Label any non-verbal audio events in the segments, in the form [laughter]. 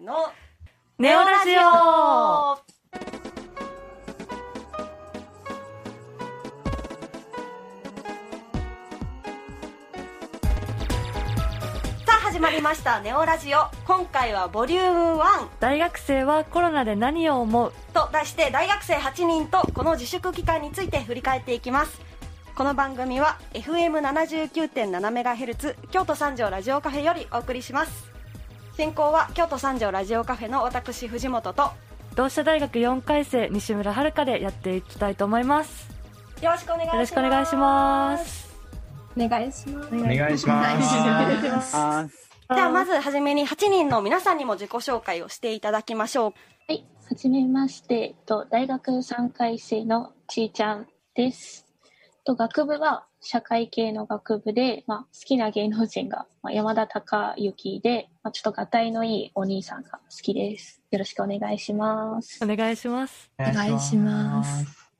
ーのネオラジオ。さあ始まりましたネオラジオ。今回はボリューム1大学生はコロナで何を思う？と題して大学生8人とこの自粛期間について振り返っていきます。この番組は FM79.7MHz 京都三条ラジオカフェよりお送りします進行は京都三条ラジオカフェの私藤本と同志社大学4回生西村遥でやっていきたいと思います。よろしくお願いします。よろしくお願いします。お願いします。お願いします。ではまずはじめに8人の皆さんにも自己紹介をしていただきましょう。はい、はじめまして、と大学3回生のちーちゃんです。と学部は社会系の学部で、まあ、好きな芸能人が、まあ、山田孝之で、まあ、ちょっとがたいのいいお兄さんが好きです。よろしくお願いします。お願いしますお願いします。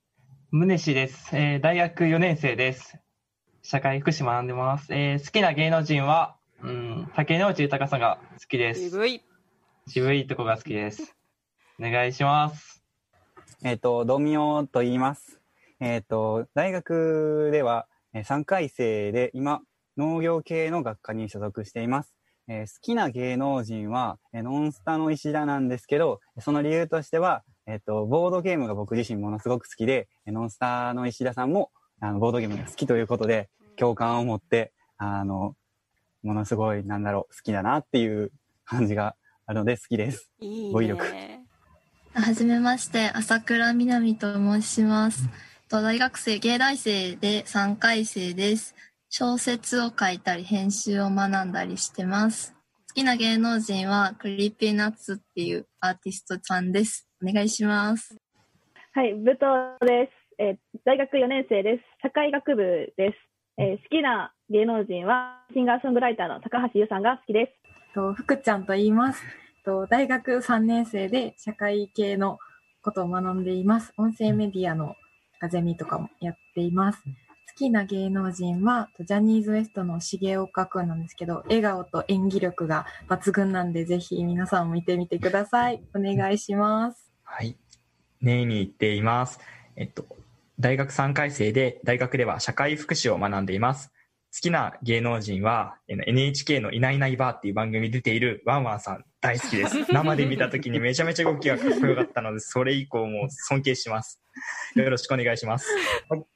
宗志です、えー大学4年生です。社会福祉学んでます。えー好きな芸能人は、うん、竹野内豊さんが好きです。渋い渋いとこが好きです。お願いします。えっ、と、ドミオと言います。えっ、と、大学ではえー3回生で今、農業系の学科に所属しています。えー好きな芸能人は、えーノンスタの石田なんですけど、その理由としては、えっ、と、ボードゲームが僕自身ものすごく好きで、えーノンスタの石田さんも、あの、ボードゲームが好きということで、共感を持って、あの、ものすごい、なんだろう、好きだなっていう感じがあるので好きです。いいね語彙力はじめまして、朝倉みなみと申します。と大学生、芸大生で3回生です。小説を書いたり、編集を学んだりしてます。好きな芸能人は、 Creepy Nuts っていうアーティストさんです。お願いします。はい、武藤です。えー大学4年生です。社会学部です。えー好きな芸能人はシンガーソングライターの高橋優さんが好きです。と福ちゃんと言います。と大学3年生で社会系のことを学んでいます。音声メディアのアカゼミとかもやっています。好きな芸能人はとジャニーズ WEST の重岡くんなんですけど、笑顔と演技力が抜群なんで、ぜひ皆さんも見てみてください。お願いします。はい。ネイに行っています。えっと、大学3回生で、大学では社会福祉を学んでいます。好きな芸能人は、NHK のいないいないばーっていう番組に出ているワンワンさん大好きです。生で見た時にめちゃめちゃ動きがかっこよかったので、それ以降も尊敬します。[laughs] よろしくお願いします。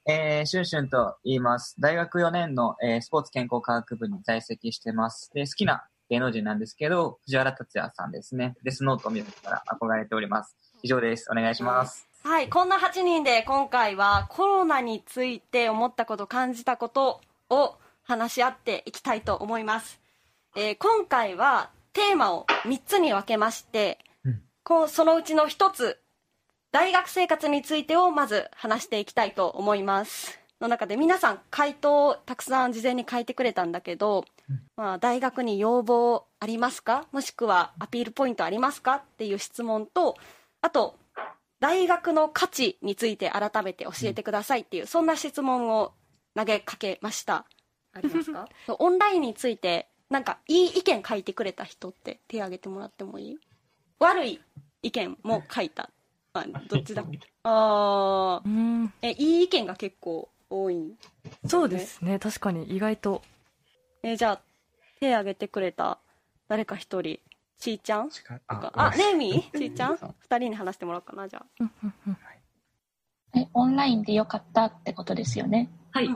えー、シュンシュンと言います。大学4年の、えースポーツ健康科学部に在籍してます。で、好きな芸能人なんですけど、藤原竜也さんですね。デスノートを見るから憧れております。以上です。お願いします。はいこんな8人で今回はコロナについて思ったこと感じたことを話し合っていきたいと思います、えー今回はテーマを3つに分けまして、こうそのうちの1つ大学生活についてをまず話していきたいと思います。の中で皆さん回答をたくさん事前に書いてくれたんだけど、まあ、大学に要望ありますか？もしくはアピールポイントありますか？っていう質問とあと大学の価値について改めて教えてくださいっていう、そんな質問を投げかけました。ありますか？[laughs] オンラインについてなんかいい意見書いてくれた人って手挙げてもらってもいい？悪い意見も書いた、まあ、どっちだ [laughs] あー。えいい意見が結構多いんそうですね。確かに意外と。えじゃあ手挙げてくれた誰か一人ちーちゃん？ああねえみーちーちゃん？二人に話してもらおうかなじゃあ。え、オンラインで良かったってことですよね。はい。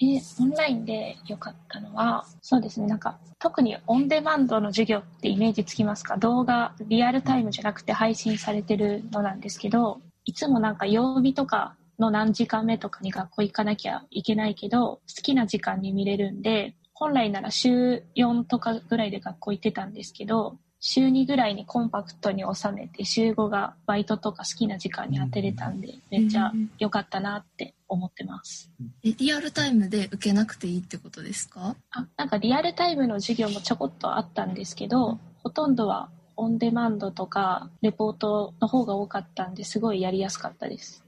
えオンラインで良かったのは、そうですね、なんか、特にオンデマンドの授業ってイメージつきますか？動画、リアルタイムじゃなくて配信されてるのなんですけど、いつもなんか曜日とかの何時間目とかに学校行かなきゃいけないけど、好きな時間に見れるんで、本来なら週4とかぐらいで学校行ってたんですけど、週2ぐらいにコンパクトに収めて、週5がバイトとか好きな時間に当てれたんで、めっちゃ良かったなって思ってます。え、リアルタイムで受けなくていいってことですか？あなんかリアルタイムの授業もちょこっとあったんですけど、ほとんどはオンデマンドとかレポートの方が多かったんですごいやりやすかったです。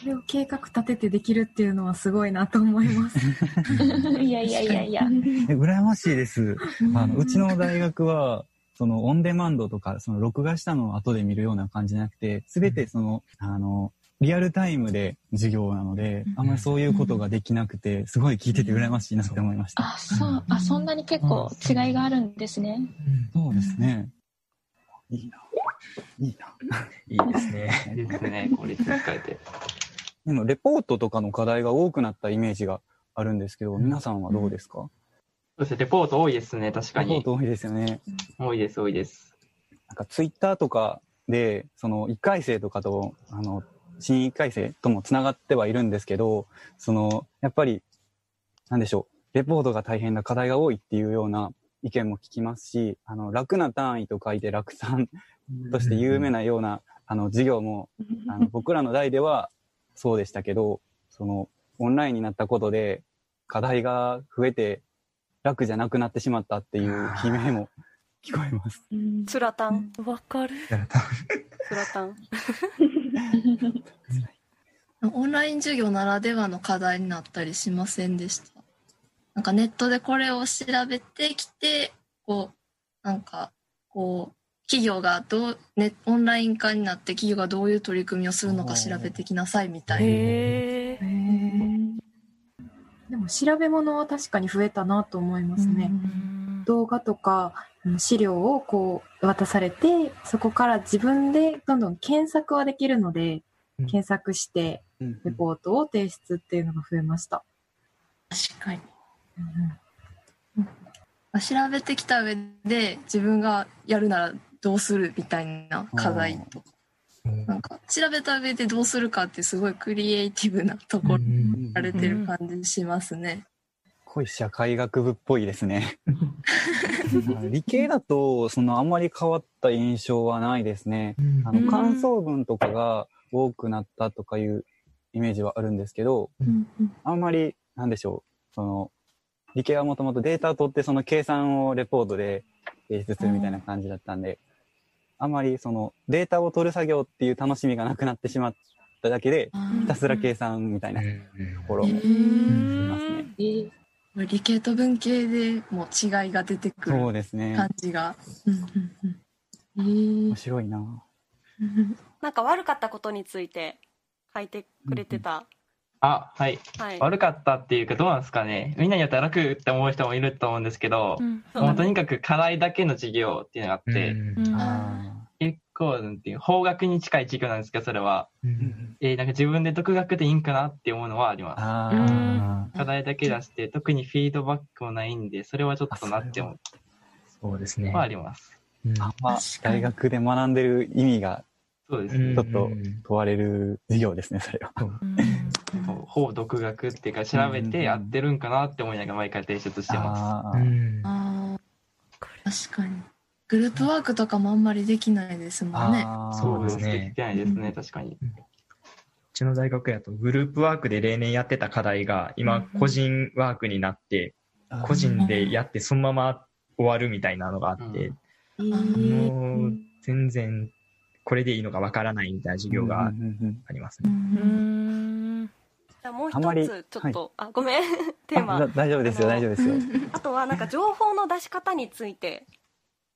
それを計画立ててできるっていうのはすごいなと思います。[laughs] いやいやいやいや。え羨ましいです。あのうちの大学はそのオンデマンドとか、その録画したのを後で見るような感じじゃなくて、すべてその、あの、リアルタイムで授業なので、あんまりそういうことができなくて、すごい聞いてて羨ましいなって思いました。あ、そう、あ、そんなに結構違いがあるんですね。そうですね。いいな。いいな。いいですね。いいですね、効率使えて。でも、レポートとかの課題が多くなったイメージがあるんですけど、皆さんはどうですか、そうですね、レポート多いですね、確かに。レポート多いですよね。多いです、多いです。なんかツイッターとかで、その1回生とかと、あの、新1回生ともつながってはいるんですけど、その、やっぱり、なんでしょう、レポートが大変な課題が多いっていうような意見も聞きますし、あの、楽な単位と書いて楽単として有名なような、あの、授業も、あの [laughs] 僕らの代ではそうでしたけど、その、オンラインになったことで、課題が増えて、楽じゃなくなってしまったっていう悲鳴も聞こえます。つらたん。わかる。つらたん。オンライン授業ならではの課題になったりしませんでした。なんかネットでこれを調べてきて、こう、なんか、こう、企業がどう、ね、オンライン化になって企業がどういう取り組みをするのか調べてきなさいみたいな。でも調べ物は確かに増えたなと思いますね。動画とかうん資料をこう渡されて、そこから自分でどんどん検索はできるので、検索してレポートを提出っていうのが増えました。確かに。調べてきた上で自分がやるならどうするみたいな課題とか。なんか調べた上でどうするかってすごいクリエイティブなところられてる感じしますね。濃い社会学部っぽいですね。[laughs] 理系だと、そのあんまり変わった印象はないですね。あの、感想文とかが多くなったとかいうイメージはあるんですけど、あんまり、なんでしょう、その、理系はもともとデータを取ってその計算をレポートで提出するみたいな感じだったんで、あんまりそのデータを取る作業っていう楽しみがなくなってしまっただけで、ひたすら計算みたいなところもありますね。理系と文系でも違いが出てくるそうですね。感じが。面白いな。[laughs] なんか悪かったことについて書いてくれてた。あ、はい。はい悪かったっていうか、どうなんですかね。みんなによっては楽って思う人もいると思うんですけど、うんもうとにかく課題だけの授業っていうのがあって、あ結構、なんていう、法学に近い授業なんですけど、それは。えーなんか自分で独学でいいんかなって思うのはあります。あ課題だけ出して、特にフィードバックもないんで、それはちょっとなって思う。そうですね。はあります。あんま大学で学んでる意味が、そうですちょっと問われる授業ですね、それは。法独学っていうか、調べてやってるんかなって思いながら毎回提出してます。あー確かに。グループワークとかもあんまりできないですもんね。そうですでねき。てないですね、確かに。うちの大学やとグループワークで例年やってた課題が今個人ワークになって、個人でやってそのまま終わるみたいなのがあって、もう全然これでいいのかわからないみたいな授業がありますね。じゃあもう一つちょっと、あごめん [laughs] テーマだ大丈夫ですよ、大丈夫ですよ。[laughs] あとはなんか情報の出し方について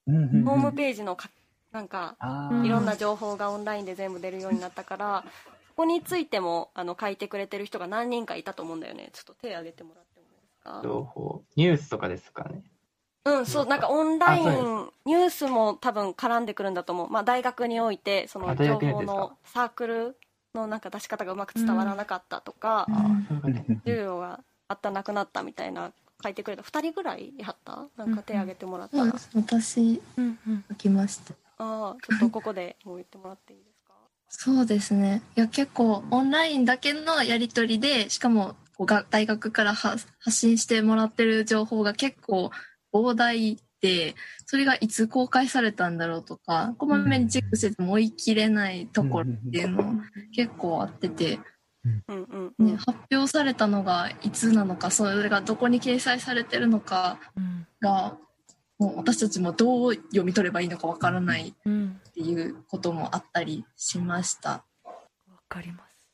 ホームページのかなんかいろんな情報がオンラインで全部出るようになったからそこについてもあの書いてくれてる人が何人かいたと思うんだよね。ちょっと手挙げてもらってもいいですか？情報、ニュースとかですかね。うん、そう、なんかオンライン、ニュースも多分絡んでくるんだと思う。まあ大学において、その情報のサークルのなんか出し方がうまく伝わらなかったとか、授業があったなくなったみたいな書いてくれた。二人ぐらいやった？なんか手挙げてもらったら。そうです私、書きました。ああ、ちょっとここでもう言ってもらっていいですか？そうですね。いや、結構、オンラインだけのやり取りで、しかも、が大学からは発信してもらってる情報が結構膨大で、それがいつ公開されたんだろうとか、こまめにチェックしてても追い切れないところっていうの結構あってて、うんうんね、発表されたのがいつなのか、それがどこに掲載されてるのかが、もう私たちもどう読み取ればいいのかわからないっていうこともあったりしました。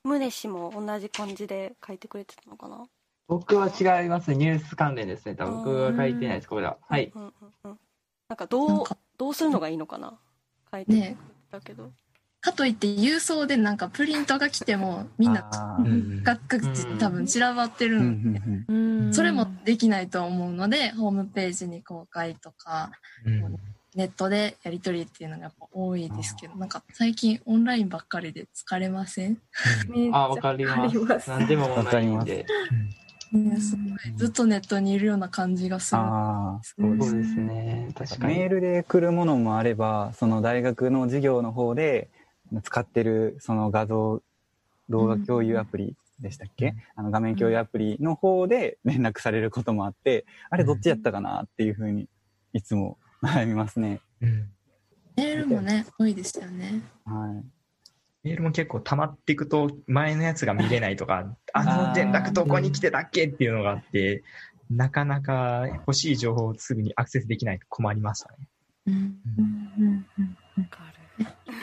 宗氏も同じ感じで書いてくれてたのかな？僕は違います。ニュース関連ですね。多分。僕は書いてないです、ここでは。はい。うんうんうんなんかどう、どうするのがいいのかな？書いてねたけど、かといって郵送でなんかプリントが来てもみんなあー。各地多分散らばってるので、うんそれもできないと思うのでホームページに公開とかうん。ネットでやり取りっていうのがやっぱ多いですけどなんか最近オンラインばっかりで疲れません、[laughs] あ、わかります。何でもオンラインで。ね、すごい。ずっとネットにいるような感じがする。ああ、そうですね。確かに。メールで来るものもあれば、その大学の授業の方で使ってるその画像、動画共有アプリでしたっけ、あの画面共有アプリの方で連絡されることもあって、あれどっちやったかなっていうふうにいつも悩みますね。メールもね、多いですよね。はい。メールも結構溜まっていくと、前のやつが見れないとか、あの連絡どこに来てたっけっていうのがあって、なかなか欲しい情報をすぐにアクセスできないと困りましたね。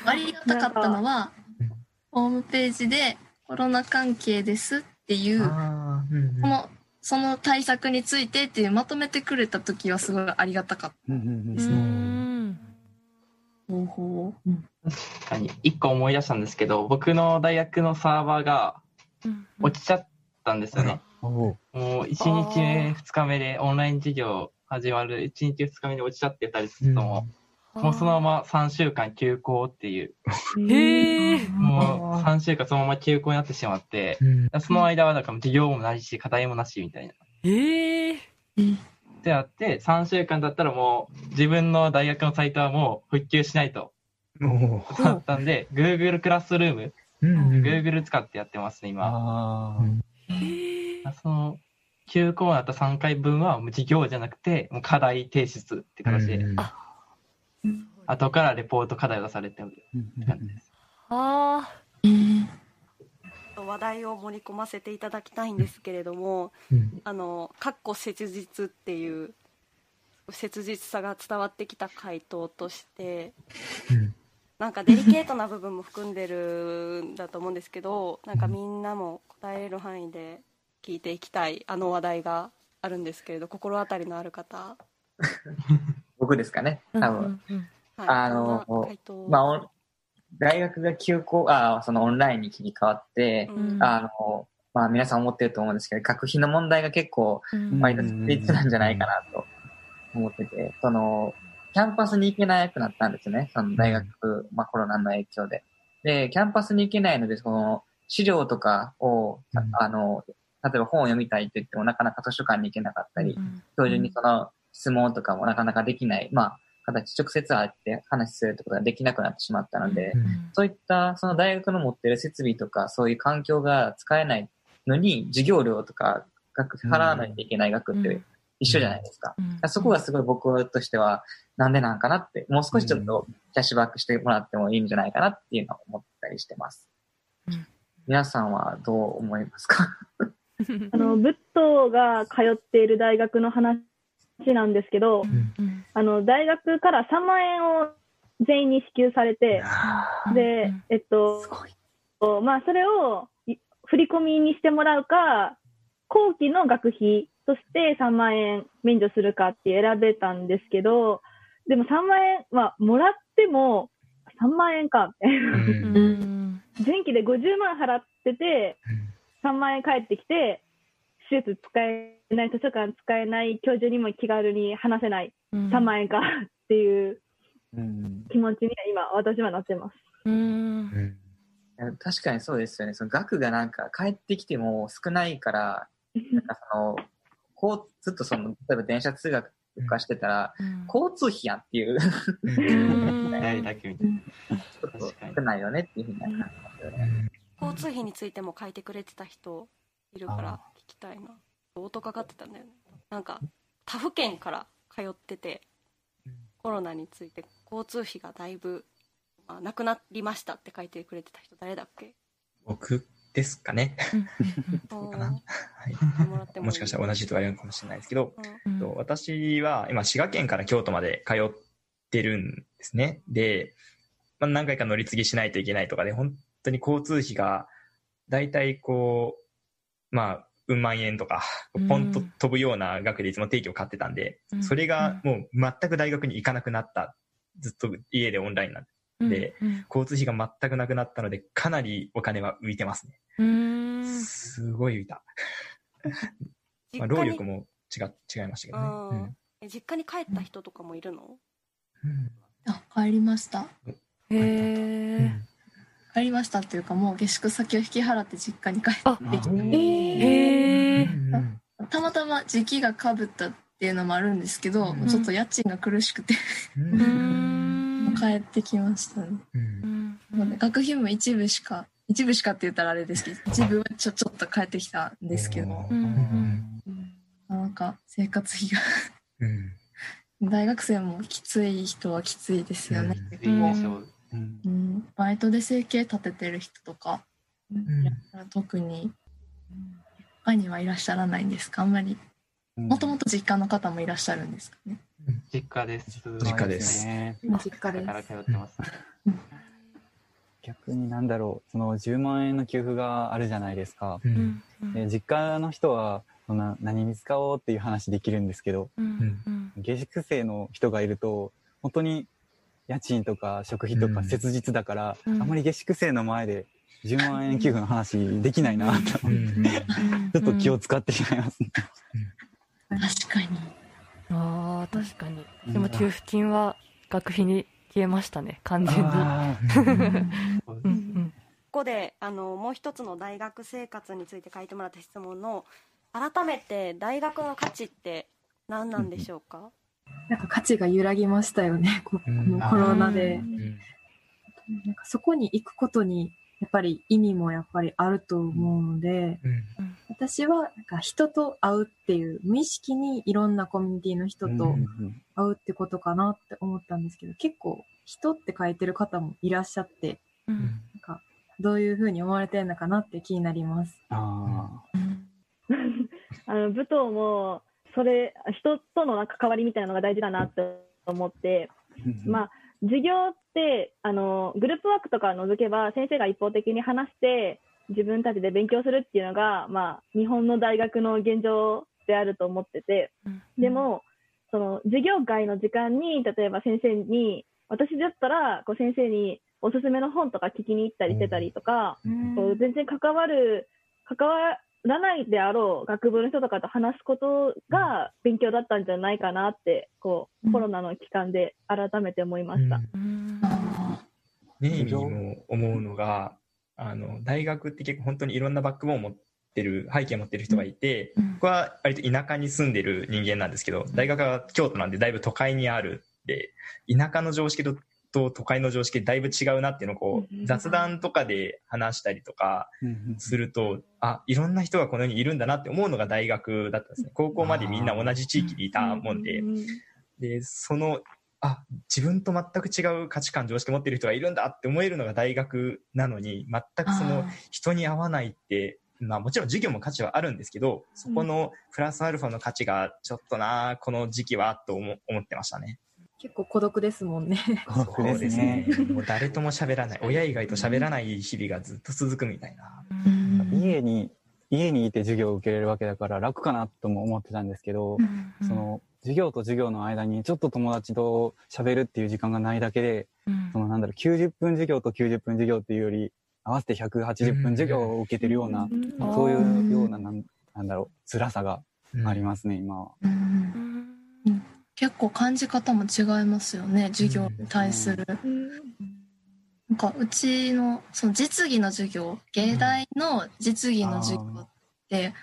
ありがたかったのは、ホームページでコロナ関係ですっていう、この、その対策についてっていうまとめてくれた時はすごいありがたかった。ですね。方法？確かに。一個思い出したんですけど、僕の大学のサーバーが落ちちゃったんですよね。もう1日目、2日目でオンライン授業始まる。1日2日目で落ちちゃってたりするとも、もうそのまま3週間休校っていう。へえ。もう3週間そのまま休校になってしまって、その間はだから授業もないし、課題もなしみたいな。ええ。ってなって、3週間だったらもう自分の大学のサイトはもう復旧しないと。だったんで、Google クラスルーム、Google 使ってやってますね、今。その、休校になった3回分はもう授業じゃなくて、もう課題提出って形で、後からレポート課題を出されてる。感じです。あ話題を盛り込ませていただきたいん。ですけれども、うん。あの、かっこ切実っていう、切実さが伝わってきた回答として、なん。かデリケートな部分も含ん。でるん。だと思うん。ですけど、なん。かみん。なも答えれる範囲で聞いていきたいあの話題があるん。ですけれど、心当たりのある方。僕ですかね、多分。はい。あのこんな回答、まあ、大学が休校、あそのオンラインに切り替わって、うん。あの、まあ皆さん思ってると思うんですけど、学費の問題が結構、割と切実なんじゃないかなと思ってて、その、キャンパスに行けなくなったんですね。その大学、まあコロナの影響で。で、キャンパスに行けないので、その、資料とかを、あの、例えば本を読みたいって言ってもなかなか図書館に行けなかったり、教授にその質問とかもなかなかできない、まあ、形、直接会って話するってことができなくなってしまったので、そういったその大学の持ってる設備とかそういう環境が使えないのに、授業料とか学費払わないといけない額って一緒じゃないですか。そこがすごい僕としては、なんでなんかなって、もう少しちょっとキャッシュバックしてもらってもいいんじゃないかなっていうのを思ったりしてます。皆さんはどう思いますか？[laughs] [laughs] あの、ブットが通っている大学の話なんですけど、あの、大学から3万円を全員に支給されて、で、えっと、まあ、それをい振り込みにしてもらうか、後期の学費として3万円免除するかって選べたんですけど、でも3万円はもらっても3万円か、みたいな。[laughs] 前期で50万払ってて、3万円返ってきて、施設使えない、図書館使えない、教授にも気軽に話せない、3万円かっていう気持ちに今、私はなってます。確かにそうですよね。その額がなんか帰ってきても少ないから、[laughs] なんかその、こう、ずっとその、例えば電車通学とかしてたら、交通費やんっていう。やりだけみたいな。ちょっと少ないよねっていうふうに感じますよね。交通費についても書いてくれてた人いるから聞きたいな。オートかかってたんだよね。なんか、他府県から通ってて、コロナについて交通費がだいぶ、まあ、なくなりましたって書いてくれてた人誰だっけ？僕ですかね。そうかな。はい。もしかしたら同じ人がいるかもしれないですけど、と私は今滋賀県から京都まで通ってるんですね。で、まあ、何回か乗り継ぎしないといけないとかで、本当に交通費が、だいたいこう、まあ、うん万円とか、ポンと飛ぶような額でいつも定期を買ってたんで、それがもう全く大学に行かなくなったっずっと家でオンラインなんで、うんうん、交通費が全くなくなったので、かなりお金は浮いてますね。すごい浮いた。まあ、労力も違違いましたけどね、うん、実家に帰った人とかもいるの、うん、あ帰りました。へえ、帰りましたっていうかもう下宿先を引き払って実家に帰ってきて。へえたまたま時期がかぶったっていうのもあるんですけど、うん、ちょっと家賃が苦しくて。帰ってきましたね、うん、学費も一部しか一部しかって言ったらあれですけど一部はちょちょっと帰ってきたんですけど、なんか生活費が。[laughs] 大学生もきつい人はきついですよね、うん、バイトで生計立ててる人とか、特に他にはいらっしゃらないんですか？あんまり。もともと実家の方もいらっしゃるんですかね？実家です。実家です。実家です。から通ってます。逆になんだろう、その10万円の給付があるじゃないですか。うん、で実家の人はそんな何に使おうっていう話できるんですけど、うん、下宿生の人がいると、本当に家賃とか食費とか切実だから、うん、あまり下宿生の前で10万円給付の話できないなと、ちょっと気を使ってしまいますね。確かに。ああ、確かに。でも給付金は学費に消えましたね、完全に。ここであのもう一つの大学生活について書いてもらった質問の改めて大学の価値って何なんでしょうか、なんか価値が揺らぎましたよね、このコロナで。なんかそこに行くことにやっぱり意味もやっぱりあると思うので、うん、私はなんか人と会うっていう無意識にいろんなコミュニティの人と会うってことかなって思ったんですけど、結構人って書いてる方もいらっしゃって、うん、なんかどういうふうに思われてるのかなって気になります。あ [laughs] あの武藤もそれ人との関わりみたいなのが大事だなって思って、まあ授業ってあのグループワークとか除けば先生が一方的に話して自分たちで勉強するっていうのが、まあ、日本の大学の現状であると思ってて、でもその授業外の時間に例えば先生に私だったらこう先生におすすめの本とか聞きに行ったりしてたりとか、こう全然関わる関わらないであろう学部の人とかと話すことが勉強だったんじゃないかなってこう、コロナの期間で改めて思いました。ネイミーも思うのがあの大学って結構本当にいろんなバックボーンを持ってる背景を持ってる人がいて、僕は割と田舎に住んでる人間なんですけど大学は京都なんでだいぶ都会にあるで田舎の常識とと都会の常識だいぶ違うなっていうのをこう雑談とかで話したりとかするとあいろんな人がこの世にいるんだなって思うのが大学だったんですね。高校までみんな同じ地域にいたもんで。でそのあ自分と全く違う価値観常識持ってる人がいるんだって思えるのが大学なのに全くその人に合わないってまあもちろん授業も価値はあるんですけどそこのプラスアルファの価値がちょっとなこの時期はと思ってましたね。結構孤独ですもんね。孤独ですね。もう誰とも喋らない、親以外と喋らない日々がずっと続くみたいな。家に、家にいて授業を受けれるわけだから楽かなとも思ってたんですけど、その、授業と授業の間にちょっと友達と喋るっていう時間がないだけで、そのなんだろう、90分授業と90分授業っていうより、合わせて180分授業を受けてるような、そういうような、なんなんだろう、辛さがありますね、今は。結構感じ方も違いますよね授業に対する。なんかうちのその実技の授業芸大の実技の授業って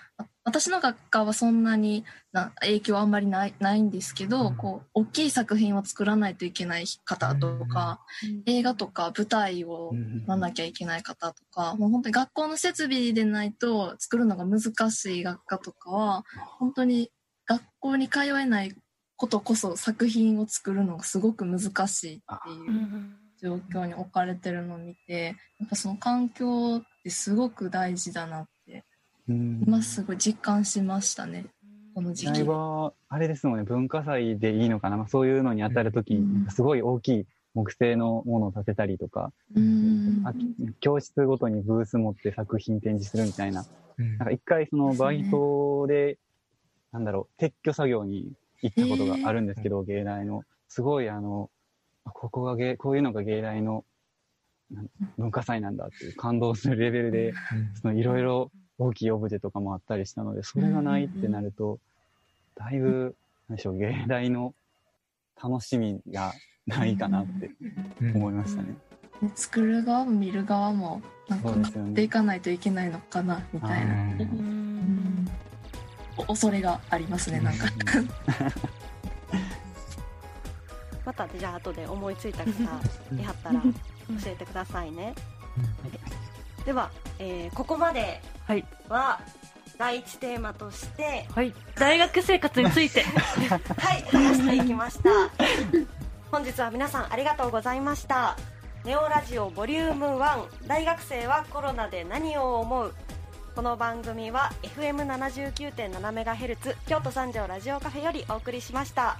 私の学科はそんなにな影響あんまりないないんですけど、うん、こう大きい作品を作らないといけない方とか、うん、映画とか舞台をなんなきゃいけない方とか、もう本当に学校の設備でないと作るのが難しい学科とかは本当に学校に通えないことこそ作品を作るのがすごく難しいっていう状況に置かれてるのを見てやっぱその環境ってすごく大事だなって今すごい実感しましたね。この時期。はあれですもんね。文化祭でいいのかな、まあ、そういうのに当たる時にすごい大きい木製のものを建てたりとか、あ教室ごとにブース持って作品展示するみたいな,、なんか一回そのバイトで、なんだろう撤去作業に行ったことがあるんですけど、芸大の。すごいあの、ここが芸、こういうのが芸大の文化祭なんだっていう感動するレベルで、そのいろいろ大きいオブジェとかもあったりしたので、それがないってなると、だいぶ、何でしょう、芸大の楽しみがないかなって思いましたね。作る側も見る側もなんか買っていかないといけないのかなみたいな、恐れがありますねなんかまたじゃあ後で思いついた方いはったら教えてくださいね、では、えー、ここまでは、第一テーマとして、はい、大学生活についてはい話していきました本日は皆さんありがとうございましたネオラジオボリューム1大学生はコロナで何を思うこの番組は FM79.7MHz 京都三条ラジオカフェよりお送りしました。